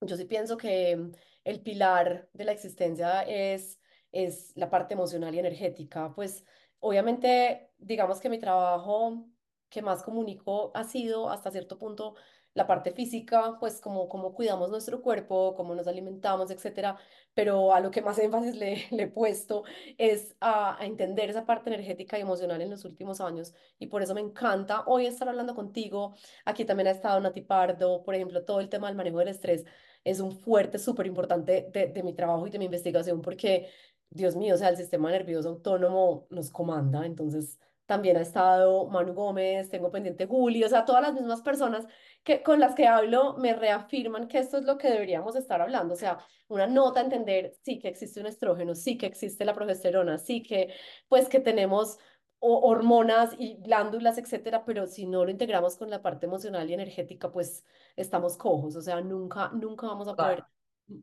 yo sí pienso que el pilar de la existencia es es la parte emocional y energética. Pues obviamente, digamos que mi trabajo que más comunico ha sido hasta cierto punto la parte física, pues como cómo cuidamos nuestro cuerpo, cómo nos alimentamos, etcétera, pero a lo que más énfasis le, he puesto es a, a, entender esa parte energética y emocional en los últimos años y por eso me encanta hoy estar hablando contigo. Aquí también ha estado Nati Pardo, por ejemplo, todo el tema del manejo del estrés es un fuerte súper importante de, de mi trabajo y de mi investigación porque Dios mío, o sea, el sistema nervioso autónomo nos comanda, entonces también ha estado Manu Gómez, tengo pendiente Juli, o sea, todas las mismas personas que, con las que hablo me reafirman que esto es lo que deberíamos estar hablando, o sea, una nota entender, sí que existe un estrógeno, sí que existe la progesterona, sí que, pues que tenemos hormonas y glándulas, etcétera, pero si no lo integramos con la parte emocional y energética, pues estamos cojos, o sea, nunca, nunca vamos a poder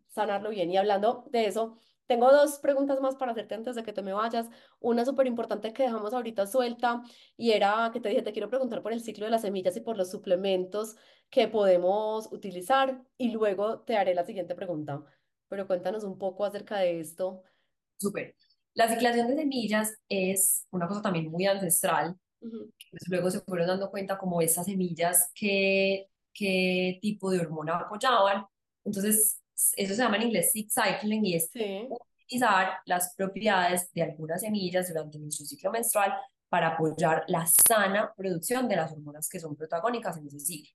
sanarlo bien. Y hablando de eso, tengo dos preguntas más para hacerte antes de que te me vayas. Una súper importante que dejamos ahorita suelta y era que te dije, te quiero preguntar por el ciclo de las semillas y por los suplementos que podemos utilizar y luego te haré la siguiente pregunta. Pero cuéntanos un poco acerca de esto. Súper. La ciclación de semillas es una cosa también muy ancestral. pues luego se fueron dando cuenta como esas semillas qué, qué tipo de hormona apoyaban. Entonces eso se llama en inglés seed cycling y es utilizar las propiedades de algunas semillas durante nuestro ciclo menstrual para apoyar la sana producción de las hormonas que son protagónicas en ese ciclo.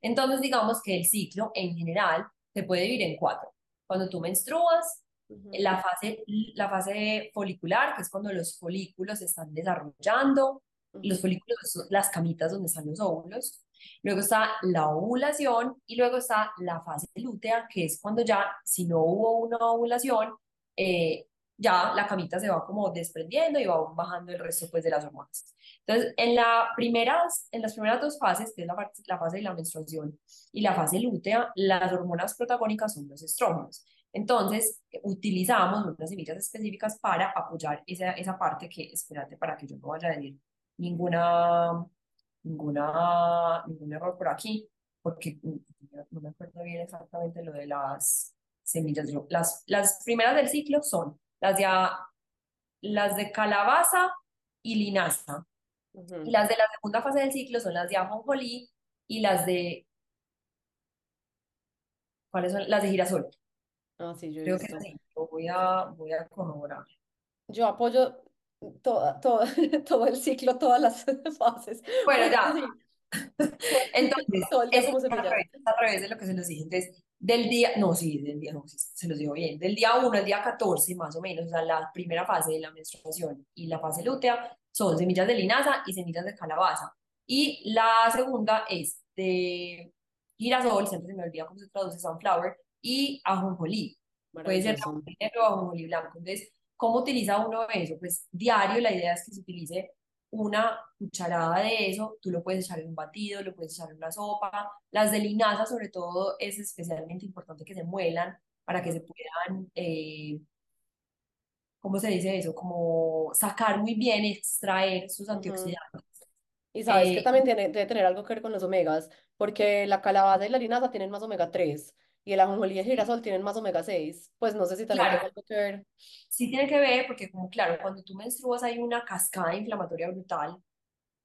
Entonces, digamos que el ciclo en general se puede dividir en cuatro. Cuando tú menstruas, la, fase, la fase folicular, que es cuando los folículos se están desarrollando, los folículos las camitas donde están los óvulos. Luego está la ovulación y luego está la fase lútea, que es cuando ya, si no hubo una ovulación, eh, ya la camita se va como desprendiendo y va bajando el resto pues de las hormonas. Entonces, en, la primeras, en las primeras dos fases, que es la, la fase de la menstruación y la fase lútea, las hormonas protagónicas son los estrógenos. Entonces, utilizamos unas semillas específicas para apoyar esa, esa parte que, espérate, para que yo no vaya a decir ninguna, ninguna, ningún error por aquí, porque no me acuerdo bien exactamente lo de las semillas. Las, las primeras del ciclo son las de, las de calabaza y linaza. Y las de la segunda fase del ciclo son las de ajonjolí y las de... ¿Cuáles son? Las de girasol. Ah, sí, yo Creo visto. que sí. voy a, voy a corroborar. Yo apoyo toda, toda, todo el ciclo, todas las fases. Bueno, ya. Entonces, todo es como al revés, al revés de lo que se los dije. Entonces, del día, no, sí, del día, no, sí, se los digo bien, del día 1 al día 14, más o menos, o sea, la primera fase de la menstruación y la fase lútea son semillas de linaza y semillas de calabaza. Y la segunda es de girasol, siempre se me olvida cómo se traduce sunflower, y ajonjolí. Puede ser ajonjolí negro o ajonjolí blanco. Entonces, ¿cómo utiliza uno eso? Pues diario la idea es que se utilice una cucharada de eso, tú lo puedes echar en un batido, lo puedes echar en una sopa. Las de linaza, sobre todo, es especialmente importante que se muelan para que se puedan, eh, ¿cómo se dice eso? Como sacar muy bien, extraer sus antioxidantes. Y sabes que Eh, también tiene, debe tener algo que ver con los omegas, porque la calabaza y la linaza tienen más omega 3 y el ajonjolí y el girasol tienen más omega 6. Pues no sé si también claro, algo que ver. sí tiene que ver porque como claro, cuando tú menstruas hay una cascada inflamatoria brutal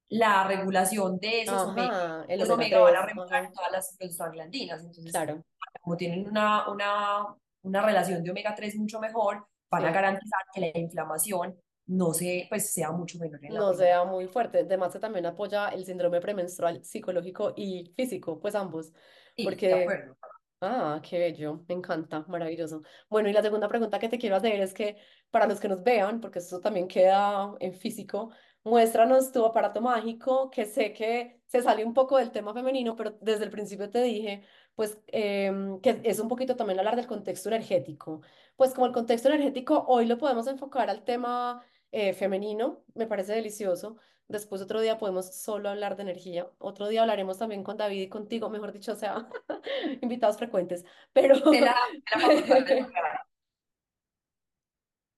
la regulación de esos omega. Ajá, el Los omega omega van a 3. regular Ajá, todas las prostaglandinas. Entonces, claro, como tienen una, una, una relación de omega 3 mucho mejor, van a sí. garantizar que la inflamación no se, pues, sea mucho menor en la No primera. sea muy fuerte. Además que también apoya el síndrome premenstrual psicológico y físico, pues ambos. Sí, de Porque acuerdo. Ah, qué bello, me encanta, maravilloso. Bueno, y la segunda pregunta que te quiero hacer es que para los que nos vean, porque esto también queda en físico, muéstranos tu aparato mágico, que sé que se sale un poco del tema femenino, pero desde el principio te dije, pues em, que es un poquito también hablar del contexto energético. Pues como el contexto energético hoy lo podemos enfocar al tema eh, femenino, me parece delicioso. Después otro día podemos solo hablar de energía. Otro día hablaremos también con David y contigo, mejor dicho, o sea. invitados frecuentes, pero... De la.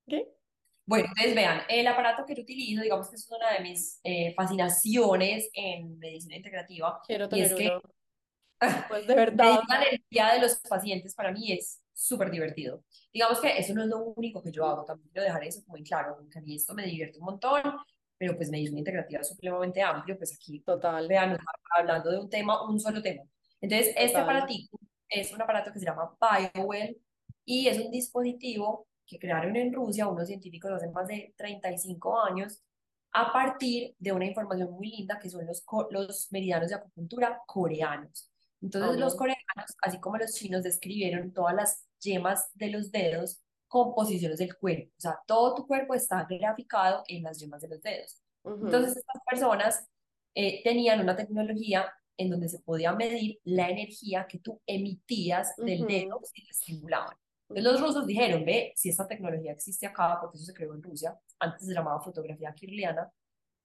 ¿Qué? Bueno, entonces vean, el aparato que yo utilizo, digamos que es una de mis eh, fascinaciones en medicina integrativa, Quiero y tener es que uno, pues de verdad, la energía de los pacientes para mí es súper divertido. Digamos que eso no es lo único que yo hago, también quiero dejar eso en claro, como que a mí esto me divierte un montón, pero pues medicina integrativa es supremamente amplio, pues aquí, total, vean, hablando de un tema, un solo tema. Entonces, este total. aparatico es un aparato que se llama BioWell y es un dispositivo que crearon en Rusia unos científicos hace más de 35 años a partir de una información muy linda que son los, los meridianos de acupuntura coreanos. Entonces los coreanos, así como los chinos, describieron todas las yemas de los dedos con posiciones del cuerpo. O sea, todo tu cuerpo está graficado en las yemas de los dedos. Ujú, Entonces estas personas eh, tenían una tecnología en donde se podía medir la energía que tú emitías del dedo ujú, si te estimulaban. Entonces los rusos dijeron, ve, si esta tecnología existe acá, porque eso se creó en Rusia, antes se llamaba fotografía kirliana,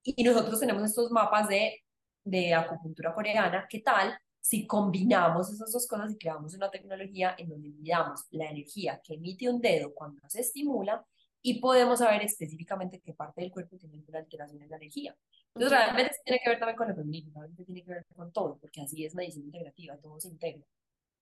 y nosotros tenemos estos mapas de, de acupuntura coreana. ¿Qué tal si combinamos esas dos cosas y creamos una tecnología en donde midamos la energía que emite un dedo cuando se estimula y podemos saber específicamente qué parte del cuerpo tiene una alteración en la energía? Entonces, realmente tiene que ver también con lo femenino, realmente tiene que ver con todo, porque así es medicina integrativa, todo se integra.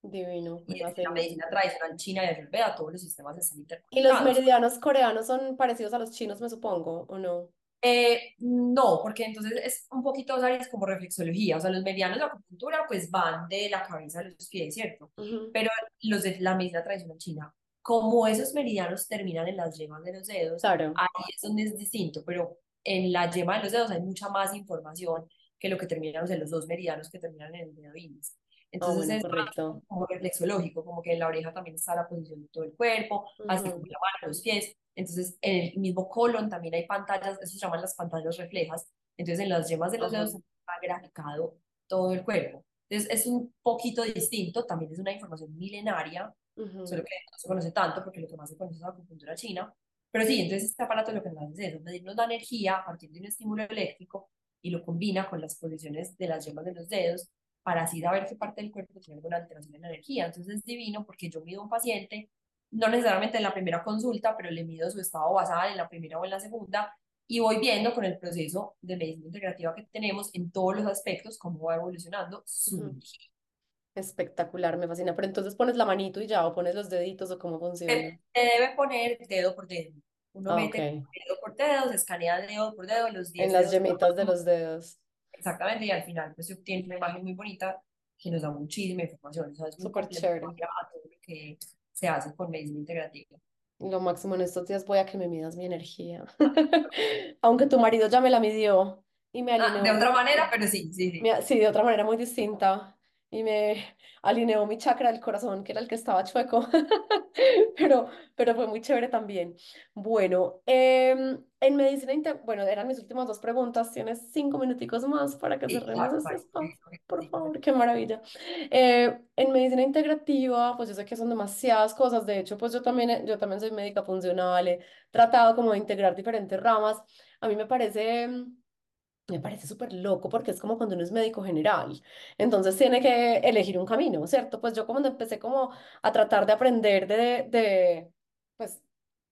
Divino, Y desde la fascina. medicina tradicional china y ayurveda, todos los sistemas están ¿Y los interconectados. meridianos coreanos son parecidos a los chinos, me supongo, o no? Eh, no, porque entonces es un poquito, ¿sabes? Como reflexología, o sea, los medianos de acupuntura pues van de la cabeza a los pies, ¿cierto? Ujú, Pero los de la medicina tradicional china, como esos meridianos terminan en las yemas de los dedos, Claro. ahí es donde es distinto, pero en la yema de los dedos hay mucha más información que lo que terminan en los dos meridianos que terminan en el dedo índice. Ah, Entonces bueno, es correcto. como reflexológico, como que en la oreja también está la posición de todo el cuerpo, así como la mano, los pies. Entonces, en el mismo colon también hay pantallas, eso se llaman las pantallas reflejas. Entonces, en las yemas de los dedos está graficado todo el cuerpo. Entonces, es un poquito distinto, también es una información milenaria, solo ujú. que no se conoce tanto porque lo que más se conoce es la acupuntura china. Pero sí, entonces este aparato lo que nos hace es eso, medirnos la energía a partir de un estímulo eléctrico y lo combina con las posiciones de las yemas de los dedos para así saber qué parte del cuerpo tiene alguna alteración en la energía. Entonces es divino porque yo mido a un paciente no necesariamente en la primera consulta, pero le mido su estado basal en la primera o en la segunda y voy viendo con el proceso de medicina integrativa que tenemos en todos los aspectos cómo va evolucionando su energía. Espectacular, me fascina. Pero entonces pones la manito y ya, o pones los deditos, o cómo funciona. Se se debe poner dedo por dedo. Uno Ah, mete ok. dedo por dedo, se escanea dedo por dedo, los En 10 las yemitas de los dedos. exactamente, y al final pues se obtiene una imagen muy bonita que nos da muchísima información. O sea, es muy Súper chévere. que se hace con medicina integrativa. Lo máximo en estos días voy a que me midas mi energía. Aunque tu marido ya me la midió y me Ah, de alineó. otra manera, pero sí, sí, sí. sí, de otra manera muy distinta. Y me alineó mi chakra del corazón, que era el que estaba chueco. Pero, pero fue muy chévere también. Bueno, em, en medicina, inte- bueno, eran mis últimas dos preguntas. Tienes cinco minuticos más para que Sí, cerremos claro, este espacio. Por favor, qué maravilla. Eh, en medicina integrativa, pues yo sé que son demasiadas cosas. De hecho, pues yo también, yo también soy médica funcional. He tratado como de integrar diferentes ramas. A mí me parece... me parece súper loco porque es como cuando uno es médico general, entonces tiene que elegir un camino, ¿cierto? Pues yo como empecé como a tratar de aprender de, de, pues,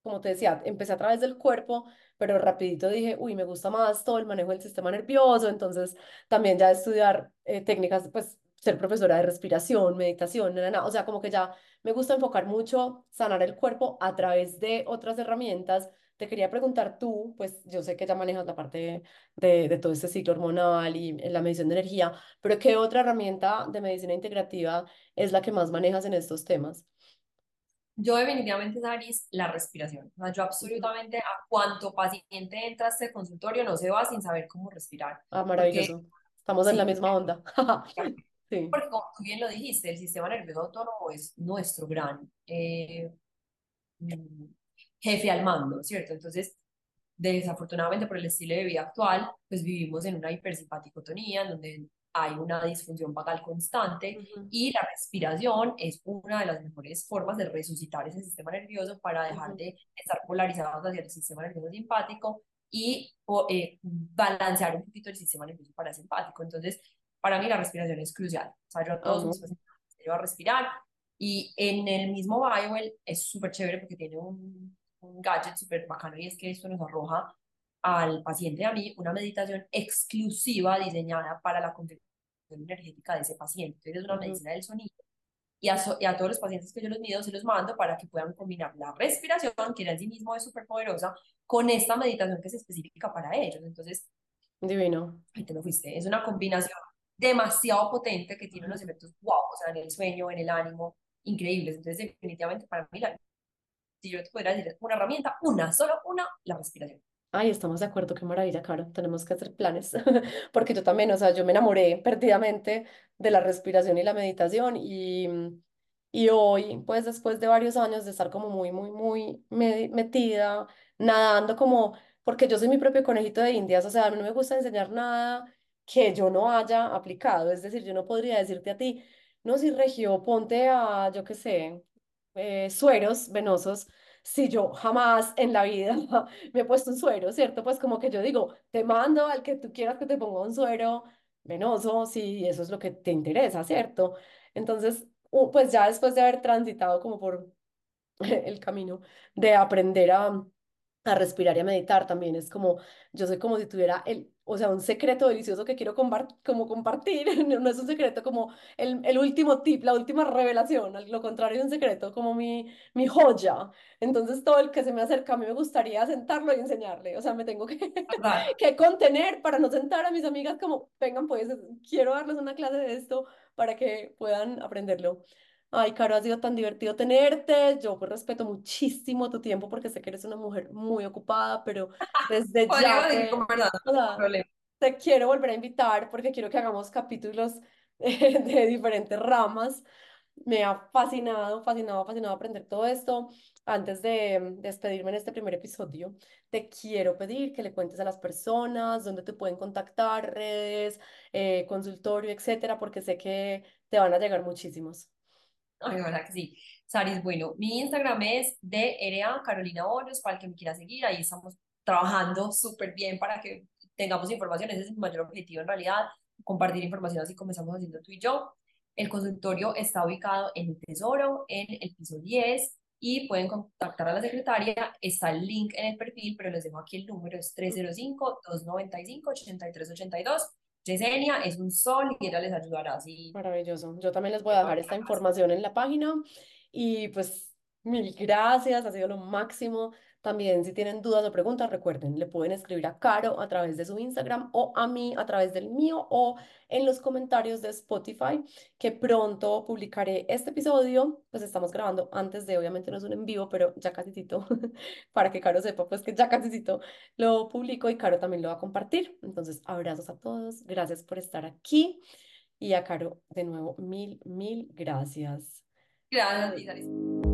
como te decía, empecé a través del cuerpo, pero rapidito dije, uy, me gusta más todo el manejo del sistema nervioso, entonces también ya estudiar eh, técnicas, pues, ser profesora de respiración, meditación, na, na, na. O sea, como que ya me gusta enfocar mucho, sanar el cuerpo a través de otras herramientas. Te quería preguntar tú, pues yo sé que ya manejas la parte de, de todo este ciclo hormonal y la medición de energía, pero ¿qué otra herramienta de medicina integrativa es la que más manejas en estos temas? Yo definitivamente, Saris, la respiración. O sea, yo absolutamente a cuánto paciente entra a este consultorio no se va sin saber cómo respirar. Ah, Porque, maravilloso. Estamos en la misma onda. Sí. porque como tú bien lo dijiste, el sistema nervioso autónomo es nuestro gran eh, mm, jefe al mando, ¿cierto? Entonces, desafortunadamente por el estilo de vida actual, pues vivimos en una hipersimpaticotonía, en donde hay una disfunción vagal constante Ujú, y la respiración es una de las mejores formas de resucitar ese sistema nervioso para dejar ujú, de estar polarizados hacia el sistema nervioso simpático y o, eh, balancear un poquito el sistema nervioso parasimpático. Entonces, para mí la respiración es crucial. O sea, yo a todos Amo. mis pacientes enseño a respirar y en el mismo BioWell es súper chévere porque tiene un, un gadget súper bacano y es que esto nos arroja al paciente y a mí una meditación exclusiva diseñada para la configuración energética de ese paciente. Entonces es una ujú. medicina del sonido y a, so- y a todos los pacientes que yo los mido se los mando para que puedan combinar la respiración, que en sí mismo es súper poderosa, con esta meditación que es específica para ellos. Entonces, Divino. ahí te me fuiste. Es una combinación demasiado potente que tiene unos efectos wow, o sea, en el sueño, en el ánimo, increíbles. Entonces, definitivamente para mí, la, si yo te pudiera decir una herramienta, una, solo una, la respiración. Ay, estamos de acuerdo, qué maravilla, Caro. Tenemos que hacer planes, porque yo también, o sea, yo me enamoré perdidamente de la respiración y la meditación y, y hoy, pues después de varios años de estar como muy, muy, muy me- metida, nadando como, porque yo soy mi propio conejito de Indias, o sea, a mí no me gusta enseñar nada que yo no haya aplicado, es decir, yo no podría decirte a ti, no, si Regio, ponte a, yo qué sé, eh, sueros venosos, si yo jamás en la vida me he puesto un suero, ¿cierto? Pues como que yo digo, te mando al que tú quieras que te ponga un suero venoso, si eso es lo que te interesa, ¿cierto? Entonces, pues ya después de haber transitado como por el camino de aprender a, a respirar y a meditar también es como, yo soy como si tuviera el, o sea, un secreto delicioso que quiero como compartir, no, no es un secreto como el, el último tip, la última revelación, lo contrario es un secreto como mi, mi joya. Entonces todo el que se me acerca a mí me gustaría sentarlo y enseñarle, o sea, me tengo que, que contener para no sentar a mis amigas como, vengan pues, quiero darles una clase de esto para que puedan aprenderlo. Ay, Caro, ha sido tan divertido tenerte. Yo pues respeto muchísimo tu tiempo porque sé que eres una mujer muy ocupada, pero desde ya Podríamos seguir te, conversando, o no hay sea, problema. te quiero volver a invitar porque quiero que hagamos capítulos eh, de diferentes ramas. Me ha fascinado, fascinado, fascinado aprender todo esto. Antes de despedirme en este primer episodio, te quiero pedir que le cuentes a las personas dónde te pueden contactar, redes, eh, consultorio, etcétera, porque sé que te van a llegar muchísimos. Ay, verdad que sí. Saris, bueno, mi Instagram es DRA Carolina Hoyos, para el que me quiera seguir, ahí estamos trabajando súper bien para que tengamos información, ese es mi mayor objetivo en realidad, compartir información así como estamos haciendo tú y yo. El consultorio está ubicado en el Tesoro, en el piso 10, y pueden contactar a la secretaria. Está el link en el perfil, pero les dejo aquí el número, es 305-295-8382. Yesenia es un sol y ella les ayudará. Si... Maravilloso. Yo también les voy a dejar esta información en la página y pues mil gracias, ha sido lo máximo. También si tienen dudas o preguntas, recuerden, le pueden escribir a Caro a través de su Instagram o a mí a través del mío o en los comentarios de Spotify, que pronto publicaré este episodio. Pues estamos grabando antes de, obviamente no es un en vivo, pero ya casitito, para que Caro sepa, pues que ya casitito lo publico y Caro también lo va a compartir. Entonces, abrazos a todos, gracias por estar aquí y a Caro, de nuevo, mil, mil gracias. Gracias.